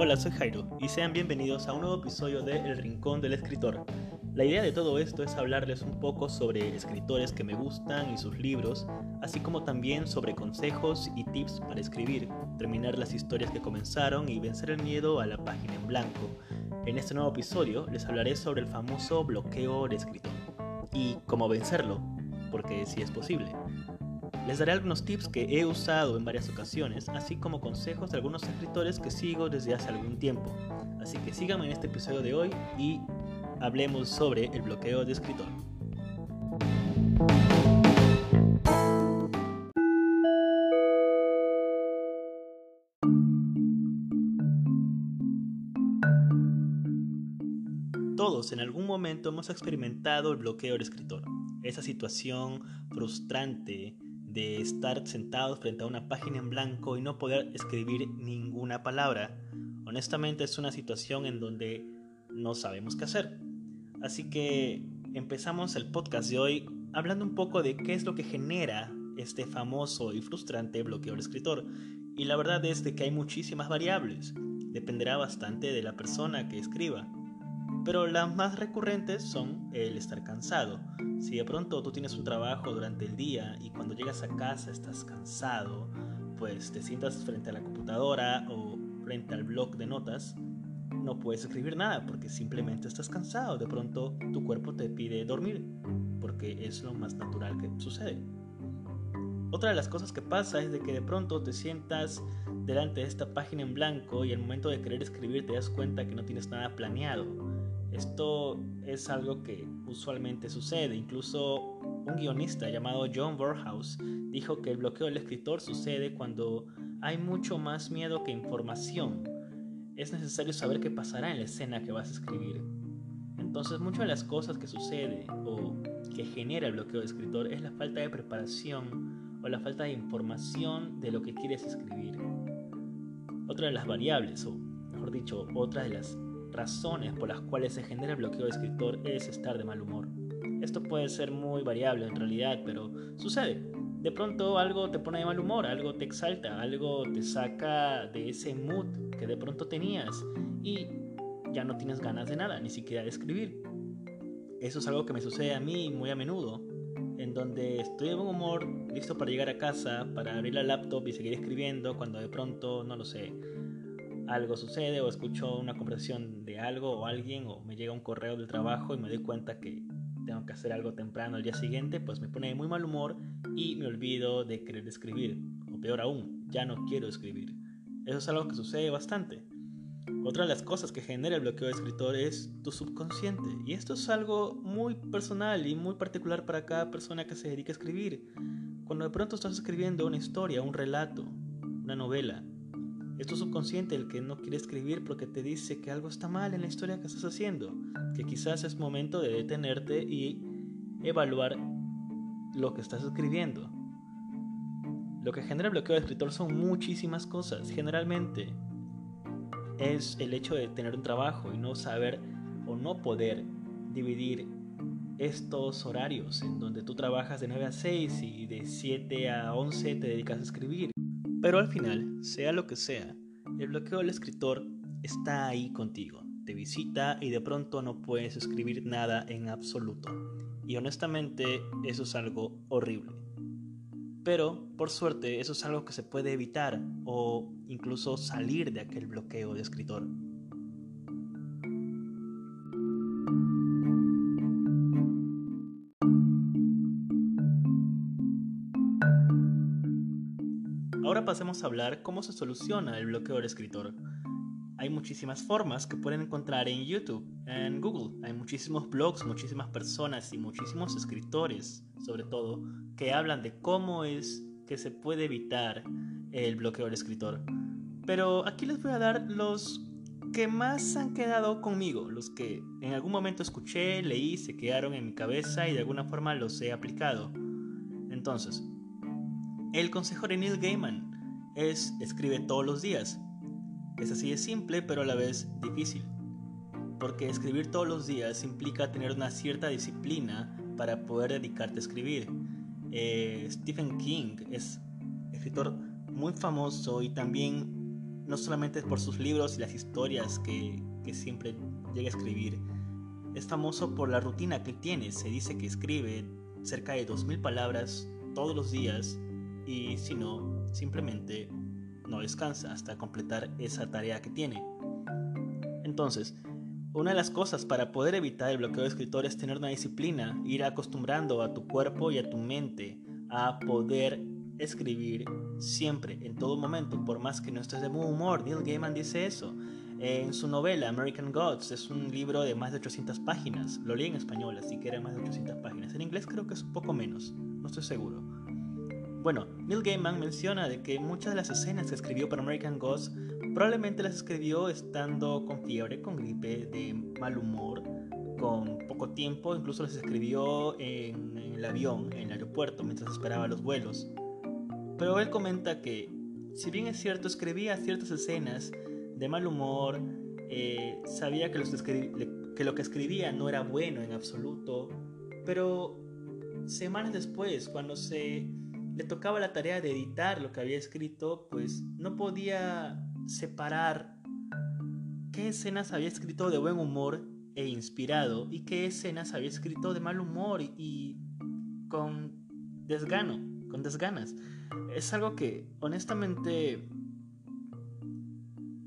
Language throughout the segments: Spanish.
Hola, soy Jairo y sean bienvenidos a un nuevo episodio de El Rincón del Escritor. La idea de todo esto es hablarles un poco sobre escritores que me gustan y sus libros, así como también sobre consejos y tips para escribir, terminar las historias que comenzaron y vencer el miedo a la página en blanco. En este nuevo episodio les hablaré sobre el famoso bloqueo de escritor y cómo vencerlo, porque si es posible. Les daré algunos tips que he usado en varias ocasiones, así como consejos de algunos escritores que sigo desde hace algún tiempo. Así que síganme en este episodio de hoy y hablemos sobre el bloqueo de escritor. Todos en algún momento hemos experimentado el bloqueo del escritor, esa situación frustrante, de estar sentado frente a una página en blanco y no poder escribir ninguna palabra. Honestamente es una situación en donde no sabemos qué hacer. Así que empezamos el podcast de hoy hablando un poco de qué es lo que genera este famoso y frustrante bloqueo del escritor. Y la verdad es de que hay muchísimas variables. Dependerá bastante de la persona que escriba. Pero las más recurrentes son el estar cansado. Si de pronto tú tienes un trabajo durante el día y cuando llegas a casa estás cansado, pues te sientas frente a la computadora o frente al blog de notas, no puedes escribir nada porque simplemente estás cansado. De pronto tu cuerpo te pide dormir porque es lo más natural que sucede. Otra de las cosas que pasa es de que de pronto te sientas delante de esta página en blanco y al momento de querer escribir te das cuenta que no tienes nada planeado esto es algo que usualmente sucede. Incluso un guionista llamado John Burhouse dijo que el bloqueo del escritor sucede cuando hay mucho más miedo que información. Es necesario saber qué pasará en la escena que vas a escribir. Entonces muchas de las cosas que sucede o que genera el bloqueo del escritor es la falta de preparación o la falta de información de lo que quieres escribir. Otra de las variables, o mejor dicho, otra de las razones por las cuales se genera el bloqueo de escritor es estar de mal humor. Esto puede ser muy variable en realidad, pero sucede. De pronto algo te pone de mal humor, algo te exalta, algo te saca de ese mood que de pronto tenías y ya no tienes ganas de nada, ni siquiera de escribir. Eso es algo que me sucede a mí muy a menudo, en donde estoy de buen humor, listo para llegar a casa, para abrir la laptop y seguir escribiendo, cuando de pronto, no lo sé, algo sucede o escucho una conversación de algo o alguien o me llega un correo del trabajo y me doy cuenta que tengo que hacer algo temprano al día siguiente, pues me pone de muy mal humor y me olvido de querer escribir. O peor aún, ya no quiero escribir. Eso es algo que sucede bastante. Otra de las cosas que genera el bloqueo de escritor es tu subconsciente. Y esto es algo muy personal y muy particular para cada persona que se dedica a escribir. Cuando de pronto estás escribiendo una historia, un relato, una novela, es tu subconsciente el que no quiere escribir porque te dice que algo está mal en la historia que estás haciendo, que quizás es momento de detenerte y evaluar lo que estás escribiendo. Lo que genera bloqueo de escritor son muchísimas cosas. Generalmente es el hecho de tener un trabajo y no saber o no poder dividir estos horarios en donde tú trabajas de 9 a 6 y de 7 a 11 te dedicas a escribir. Pero al final, sea lo que sea, el bloqueo del escritor está ahí contigo, te visita y de pronto no puedes escribir nada en absoluto. Y honestamente eso es algo horrible. Pero, por suerte, eso es algo que se puede evitar o incluso salir de aquel bloqueo de escritor. Pasemos a hablar cómo se soluciona el bloqueo del escritor. Hay muchísimas formas que pueden encontrar en YouTube, en Google. Hay muchísimos blogs, muchísimas personas y muchísimos escritores, sobre todo, que hablan de cómo es que se puede evitar el bloqueo del escritor. Pero aquí les voy a dar los que más han quedado conmigo, los que en algún momento escuché, leí, se quedaron en mi cabeza y de alguna forma los he aplicado. Entonces, el consejo de Neil Gaiman es escribe todos los días. Es así de simple, pero a la vez difícil. Porque escribir todos los días implica tener una cierta disciplina para poder dedicarte a escribir. Eh, Stephen King es escritor muy famoso y también no solamente por sus libros y las historias que, que siempre llega a escribir, es famoso por la rutina que tiene. Se dice que escribe cerca de 2.000 palabras todos los días y si no, simplemente no descansa hasta completar esa tarea que tiene. Entonces, una de las cosas para poder evitar el bloqueo de escritor es tener una disciplina, ir acostumbrando a tu cuerpo y a tu mente a poder escribir siempre, en todo momento, por más que no estés de buen humor. Neil Gaiman dice eso. En su novela American Gods es un libro de más de 800 páginas. Lo leí en español, así que era más de 800 páginas. En inglés creo que es un poco menos, no estoy seguro. Bueno, Neil Gaiman menciona de que muchas de las escenas que escribió para American Gods probablemente las escribió estando con fiebre, con gripe, de mal humor, con poco tiempo, incluso las escribió en, en el avión, en el aeropuerto, mientras esperaba los vuelos. Pero él comenta que, si bien es cierto, escribía ciertas escenas de mal humor, eh, sabía que, que lo que escribía no era bueno en absoluto, pero semanas después, cuando se le tocaba la tarea de editar lo que había escrito, pues no podía separar qué escenas había escrito de buen humor e inspirado y qué escenas había escrito de mal humor y con desgano, con desganas. Es algo que honestamente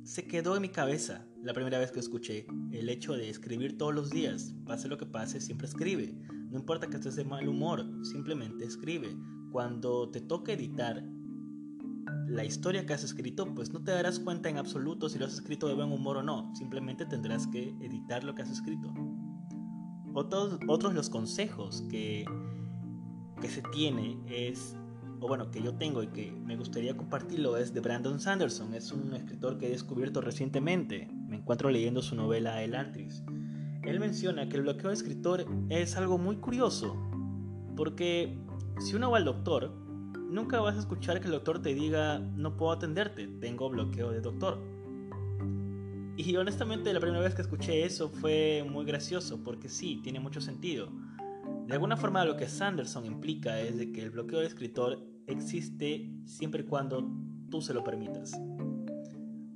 se quedó en mi cabeza la primera vez que escuché el hecho de escribir todos los días. Pase lo que pase, siempre escribe. No importa que estés de mal humor, simplemente escribe. Cuando te toque editar la historia que has escrito, pues no te darás cuenta en absoluto si lo has escrito de buen humor o no. Simplemente tendrás que editar lo que has escrito. Otros, otros los consejos que, que se tiene es o bueno, que yo tengo y que me gustaría compartirlo es de Brandon Sanderson. Es un escritor que he descubierto recientemente. Me encuentro leyendo su novela El Antris. Él menciona que el bloqueo de escritor es algo muy curioso, porque si uno va al doctor, nunca vas a escuchar que el doctor te diga no puedo atenderte, tengo bloqueo de doctor. Y honestamente la primera vez que escuché eso fue muy gracioso, porque sí, tiene mucho sentido. De alguna forma lo que Sanderson implica es de que el bloqueo de escritor existe siempre y cuando tú se lo permitas.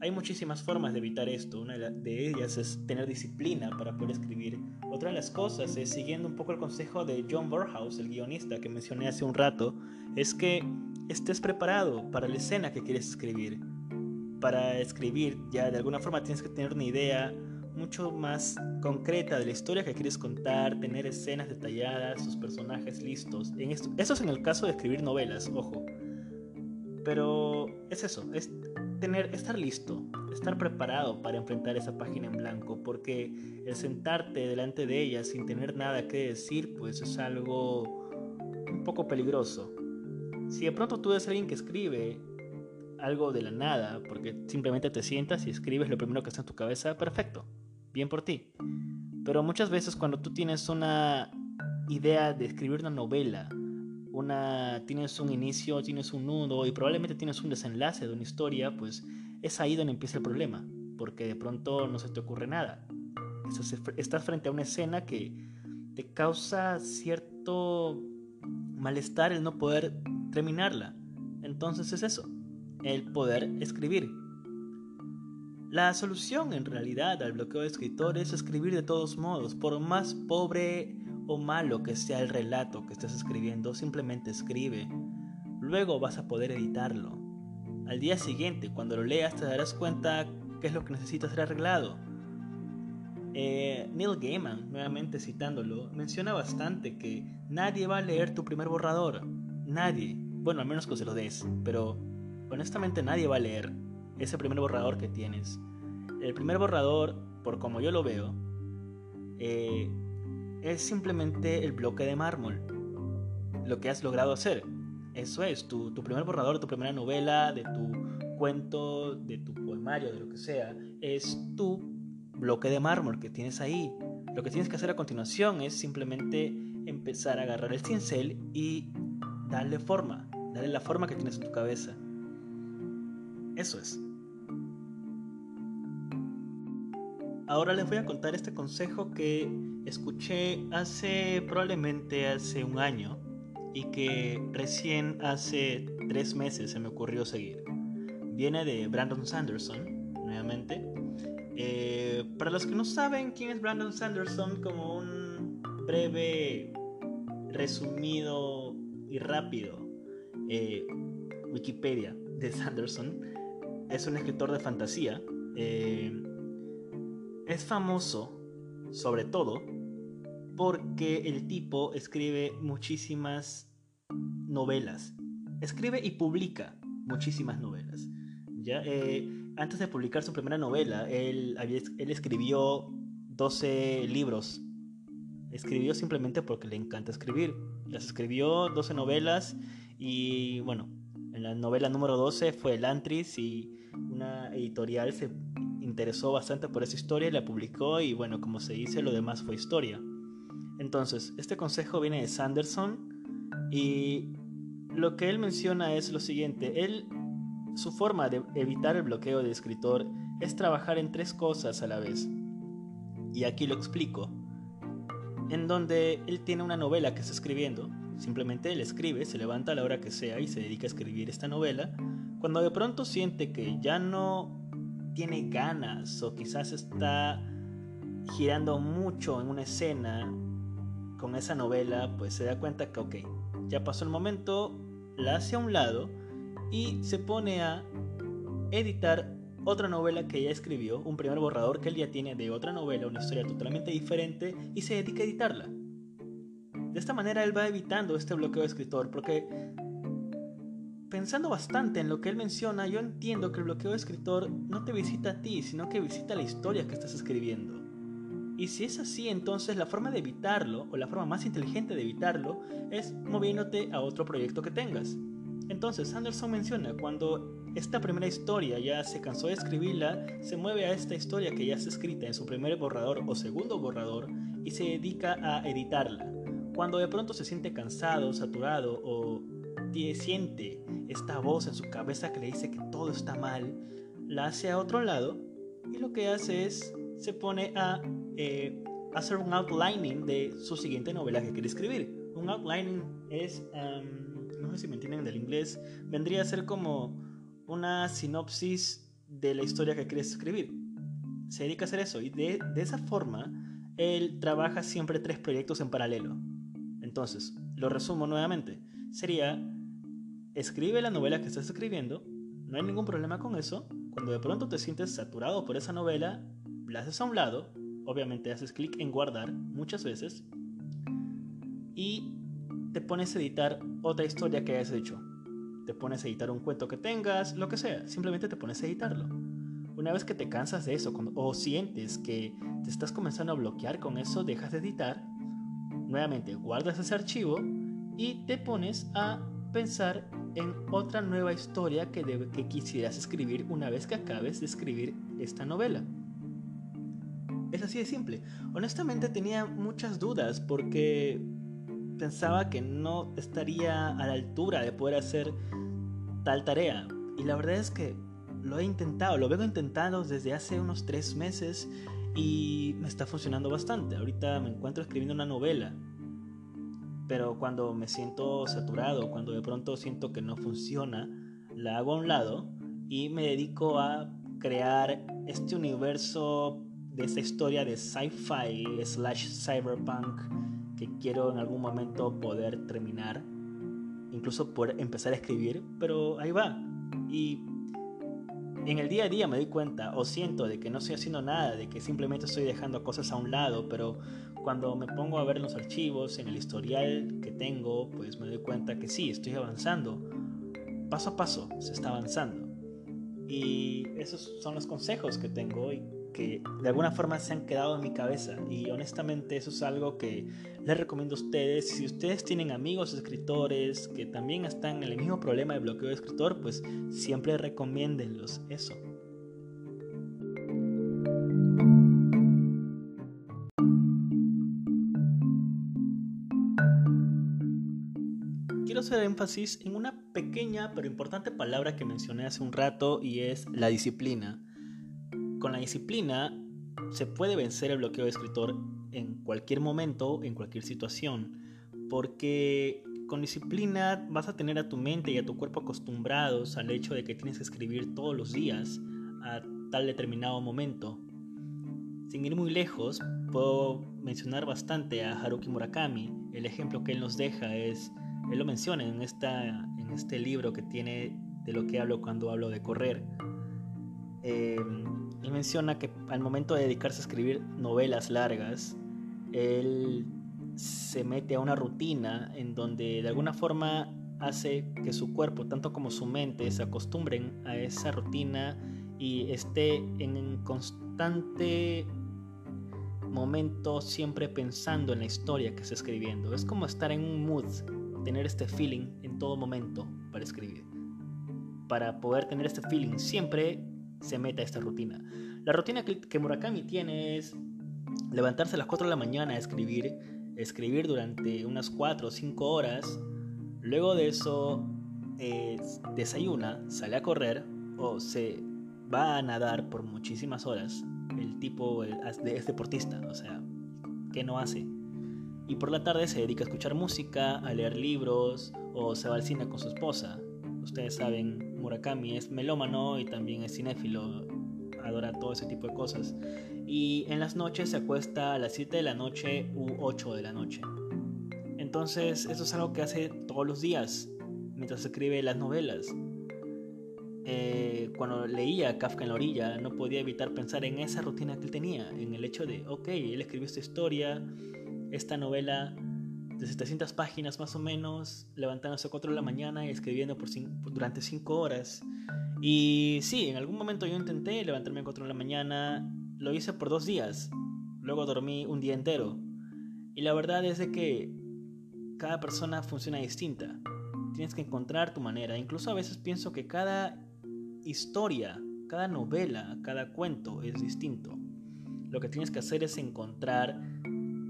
Hay muchísimas formas de evitar esto. Una de ellas es tener disciplina para poder escribir. Otra de las cosas es, siguiendo un poco el consejo de John Burhouse, el guionista que mencioné hace un rato, es que estés preparado para la escena que quieres escribir. Para escribir ya de alguna forma tienes que tener una idea mucho más concreta de la historia que quieres contar, tener escenas detalladas, sus personajes listos. En esto, eso es en el caso de escribir novelas, ojo. Pero es eso, es tener, estar listo, estar preparado para enfrentar esa página en blanco, porque el sentarte delante de ella sin tener nada que decir, pues es algo un poco peligroso. Si de pronto tú eres alguien que escribe algo de la nada, porque simplemente te sientas y escribes lo primero que está en tu cabeza, perfecto bien por ti. Pero muchas veces cuando tú tienes una idea de escribir una novela, una, tienes un inicio, tienes un nudo y probablemente tienes un desenlace de una historia, pues es ahí donde empieza el problema, porque de pronto no se te ocurre nada. Estás frente a una escena que te causa cierto malestar el no poder terminarla. Entonces es eso, el poder escribir, la solución en realidad al bloqueo de escritor es escribir de todos modos, por más pobre o malo que sea el relato que estés escribiendo, simplemente escribe. Luego vas a poder editarlo. Al día siguiente, cuando lo leas, te darás cuenta qué es lo que necesita ser arreglado. Eh, Neil Gaiman, nuevamente citándolo, menciona bastante que nadie va a leer tu primer borrador. Nadie. Bueno, al menos que se lo des, pero honestamente nadie va a leer ese primer borrador que tienes. El primer borrador, por como yo lo veo, eh, es simplemente el bloque de mármol. Lo que has logrado hacer. Eso es, tu, tu primer borrador, tu primera novela, de tu cuento, de tu poemario, de lo que sea, es tu bloque de mármol que tienes ahí. Lo que tienes que hacer a continuación es simplemente empezar a agarrar el cincel y darle forma, darle la forma que tienes en tu cabeza. Eso es. Ahora les voy a contar este consejo que escuché hace probablemente hace un año y que recién hace tres meses se me ocurrió seguir. viene de Brandon Sanderson, nuevamente. Eh, para los que no saben quién es Brandon Sanderson, como un breve, resumido y rápido eh, Wikipedia de Sanderson, es un escritor de fantasía. Eh, es famoso, sobre todo, porque el tipo escribe muchísimas novelas. Escribe y publica muchísimas novelas. ¿ya? Eh, antes de publicar su primera novela, él, él escribió 12 libros. Escribió simplemente porque le encanta escribir. Las escribió 12 novelas y bueno, en la novela número 12 fue El Antris y una editorial se interesó bastante por esa historia la publicó y bueno, como se dice, lo demás fue historia. Entonces, este consejo viene de Sanderson y lo que él menciona es lo siguiente, él su forma de evitar el bloqueo de escritor es trabajar en tres cosas a la vez. Y aquí lo explico. En donde él tiene una novela que está escribiendo, simplemente él escribe, se levanta a la hora que sea y se dedica a escribir esta novela, cuando de pronto siente que ya no tiene ganas o quizás está girando mucho en una escena con esa novela, pues se da cuenta que, ok, ya pasó el momento, la hace a un lado y se pone a editar otra novela que ya escribió, un primer borrador que él ya tiene de otra novela, una historia totalmente diferente, y se dedica a editarla. De esta manera él va evitando este bloqueo de escritor, porque pensando bastante en lo que él menciona, yo entiendo que el bloqueo de escritor no te visita a ti, sino que visita la historia que estás escribiendo. Y si es así, entonces la forma de evitarlo, o la forma más inteligente de evitarlo, es moviéndote a otro proyecto que tengas. Entonces, Anderson menciona, cuando esta primera historia ya se cansó de escribirla, se mueve a esta historia que ya está escrita en su primer borrador o segundo borrador y se dedica a editarla. Cuando de pronto se siente cansado, saturado o siente esta voz en su cabeza que le dice que todo está mal, la hace a otro lado y lo que hace es se pone a eh, hacer un outlining de su siguiente novela que quiere escribir. Un outlining es no sé si me entienden del inglés, vendría a ser como una sinopsis de la historia que quieres escribir. Se dedica a hacer eso y de, de esa forma él trabaja siempre tres proyectos en paralelo. Entonces, lo resumo nuevamente. Sería, escribe la novela que estás escribiendo, no hay ningún problema con eso. Cuando de pronto te sientes saturado por esa novela, la haces a un lado, obviamente haces clic en guardar muchas veces y te pones a editar otra historia que hayas hecho. Te pones a editar un cuento que tengas, lo que sea, simplemente te pones a editarlo. Una vez que te cansas de eso o sientes que te estás comenzando a bloquear con eso, dejas de editar, nuevamente guardas ese archivo y te pones a pensar en otra nueva historia que, que quisieras escribir una vez que acabes de escribir esta novela. Es así de simple. Honestamente tenía muchas dudas porque pensaba que no estaría a la altura de poder hacer tal tarea. Y la verdad es que lo he intentado, lo vengo intentando desde hace unos tres meses y me está funcionando bastante. Ahorita me encuentro escribiendo una novela, pero cuando me siento saturado, cuando de pronto siento que no funciona, la hago a un lado y me dedico a crear este universo de esta historia de sci-fi slash cyberpunk que quiero en algún momento poder terminar, incluso poder empezar a escribir, pero ahí va. Y en el día a día me doy cuenta o siento de que no estoy haciendo nada, de que simplemente estoy dejando cosas a un lado, pero cuando me pongo a ver los archivos, en el historial que tengo, pues me doy cuenta que sí, estoy avanzando. Paso a paso se está avanzando. Y esos son los consejos que tengo y que de alguna forma se han quedado en mi cabeza y honestamente eso es algo que les recomiendo a ustedes. Si ustedes tienen amigos escritores que también están en el mismo problema de bloqueo de escritor, pues siempre recomiéndenlos eso. Hacer énfasis en una pequeña pero importante palabra que mencioné hace un rato y es la disciplina con la disciplina se puede vencer el bloqueo de escritor en cualquier momento, en cualquier situación, porque con disciplina vas a tener a tu mente y a tu cuerpo acostumbrados al hecho de que tienes que escribir todos los días a tal determinado momento. Sin ir muy lejos, puedo mencionar bastante a Haruki Murakami. El ejemplo que él nos deja es, él lo menciona en, esta, en este libro que tiene de lo que hablo cuando hablo de correr. Eh, él menciona que al momento de dedicarse a escribir novelas largas, él se mete a una rutina en donde de alguna forma hace que su cuerpo, tanto como su mente, se acostumbren a esa rutina y esté en constante momento siempre pensando en la historia que está escribiendo. Es como estar en un mood, tener este feeling en todo momento para escribir. Para poder tener este feeling siempre se mete a esta rutina. La rutina que Murakami tiene es levantarse a las 4 de la mañana a escribir escribir durante unas 4 o 5 horas, luego de eso eh, desayuna, sale a correr o se va a nadar por muchísimas horas. El tipo es deportista, o sea, ¿qué no hace? Y por la tarde se dedica a escuchar música, a leer libros o se va al cine con su esposa. Ustedes saben, Murakami es melómano y también es cinéfilo, adora todo ese tipo de cosas y en las noches se acuesta a las 7 de la noche u 8 de la noche. Entonces, eso es algo que hace todos los días mientras escribe las novelas. Eh, cuando leía Kafka en la orilla, no podía evitar pensar en esa rutina que él tenía, en el hecho de, ok, él escribió esta historia, esta novela de 700 páginas más o menos, levantándose a 4 de la mañana y escribiendo por durante 5 horas. Y sí, en algún momento yo intenté levantarme a 4 de la mañana lo hice por dos días, luego dormí un día entero. Y la verdad es de que cada persona funciona distinta. Tienes que encontrar tu manera. Incluso a veces pienso que cada historia, cada novela, cada cuento es distinto. Lo que tienes que hacer es encontrar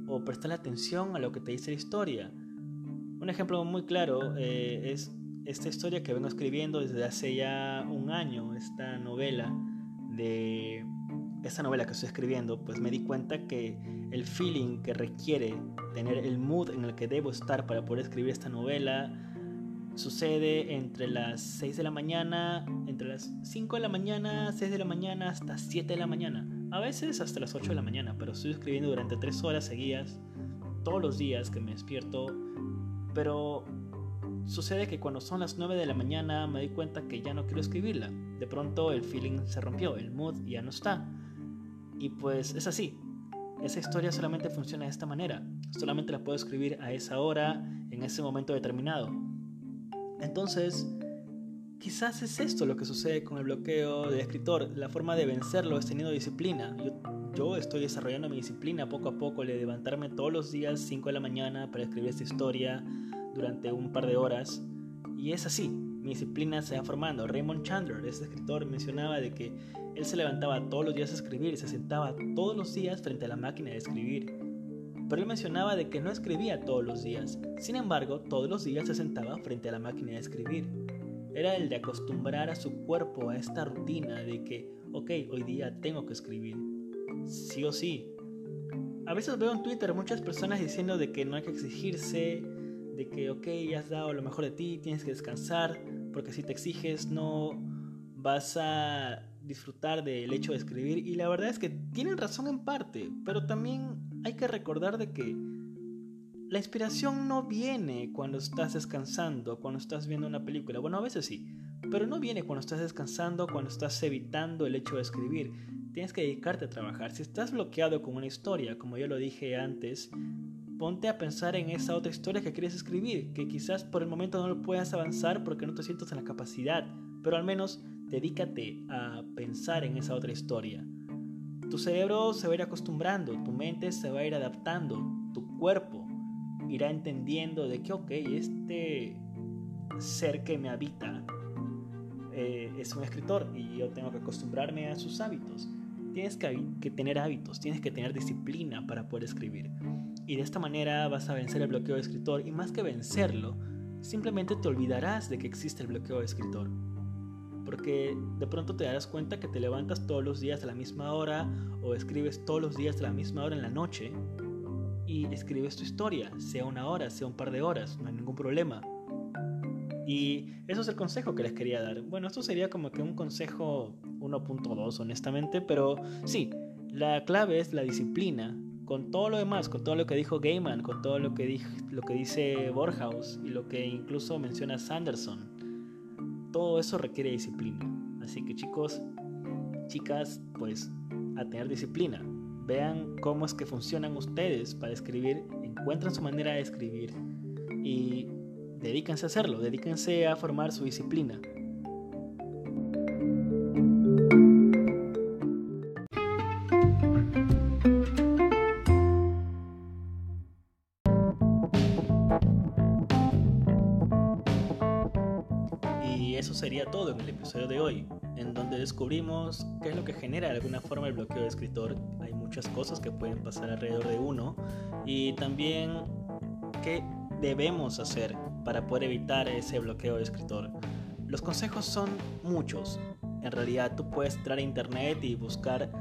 o prestar atención a lo que te dice la historia. Un ejemplo muy claro eh, es esta historia que vengo escribiendo desde hace ya un año, esta novela de esta novela que estoy escribiendo, pues me di cuenta que el feeling que requiere tener el mood en el que debo estar para poder escribir esta novela sucede entre las 6 de la mañana, entre las 5 de la mañana, 6 de la mañana hasta 7 de la mañana. A veces hasta las 8 de la mañana, pero estoy escribiendo durante 3 horas seguidas, todos los días que me despierto. Pero sucede que cuando son las 9 de la mañana me doy cuenta que ya no quiero escribirla. De pronto el feeling se rompió, el mood ya no está. Y pues es así. Esa historia solamente funciona de esta manera. Solamente la puedo escribir a esa hora, en ese momento determinado. Entonces, quizás es esto lo que sucede con el bloqueo de escritor. La forma de vencerlo es teniendo disciplina. Yo, estoy desarrollando mi disciplina poco a poco, de levantarme todos los días 5 de la mañana para escribir esta historia durante un par de horas. Y es así, mi disciplina se va formando. Raymond Chandler, ese escritor, mencionaba de que él se levantaba todos los días a escribir y se sentaba todos los días frente a la máquina de escribir. Pero él mencionaba de que no escribía todos los días, sin embargo, todos los días se sentaba frente a la máquina de escribir. Era el de acostumbrar a su cuerpo a esta rutina de que, ok, hoy día tengo que escribir. Sí o sí. A veces veo en Twitter muchas personas diciendo de que no hay que exigirse, de que, ok, ya has dado lo mejor de ti, tienes que descansar, porque si te exiges no vas a disfrutar del hecho de escribir y la verdad es que tienen razón en parte, pero también hay que recordar de que la inspiración no viene cuando estás descansando, cuando estás viendo una película. Bueno, a veces sí, pero no viene cuando estás descansando, cuando estás evitando el hecho de escribir. Tienes que dedicarte a trabajar. Si estás bloqueado con una historia, como yo lo dije antes, ponte a pensar en esa otra historia que quieres escribir, que quizás por el momento no lo puedas avanzar porque no te sientes en la capacidad, pero al menos Dedícate a pensar en esa otra historia. Tu cerebro se va a ir acostumbrando, tu mente se va a ir adaptando, tu cuerpo irá entendiendo de que, ok, este ser que me habita eh, es un escritor y yo tengo que acostumbrarme a sus hábitos. Tienes que, que tener hábitos, tienes que tener disciplina para poder escribir. Y de esta manera vas a vencer el bloqueo de escritor y más que vencerlo, simplemente te olvidarás de que existe el bloqueo de escritor porque de pronto te darás cuenta que te levantas todos los días a la misma hora o escribes todos los días a la misma hora en la noche y escribes tu historia, sea una hora, sea un par de horas, no hay ningún problema. Y eso es el consejo que les quería dar. Bueno, esto sería como que un consejo 1.2, honestamente, pero sí, la clave es la disciplina. Con todo lo demás, con todo lo que dijo Gaiman, con todo lo que, lo que dice Borhaus y lo que incluso menciona Sanderson, todo eso requiere disciplina. Así que chicos, chicas, pues a tener disciplina. Vean cómo es que funcionan ustedes para escribir, encuentran su manera de escribir y Dedíquense a hacerlo, dedíquense a formar su disciplina. Descubrimos qué es lo que genera de alguna forma el bloqueo de escritor. Hay muchas cosas que pueden pasar alrededor de uno y también qué debemos hacer para poder evitar ese bloqueo de escritor. Los consejos son muchos. En realidad tú puedes entrar a internet y buscar,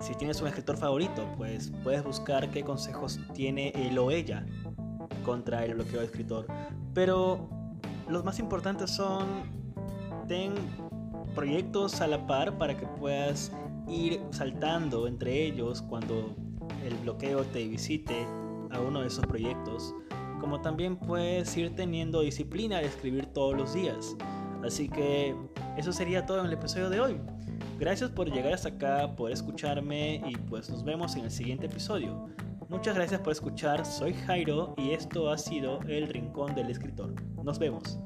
si tienes un escritor favorito, pues puedes buscar qué consejos tiene él o ella contra el bloqueo de escritor. Pero los más importantes son, ten proyectos a la par para que puedas ir saltando entre ellos cuando el bloqueo te visite a uno de esos proyectos como también puedes ir teniendo disciplina de escribir todos los días. Así que eso sería todo en el episodio de hoy. Gracias por llegar hasta acá, por escucharme y pues nos vemos en el siguiente episodio. Muchas gracias por escuchar, soy Jairo y esto ha sido El Rincón del Escritor. Nos vemos.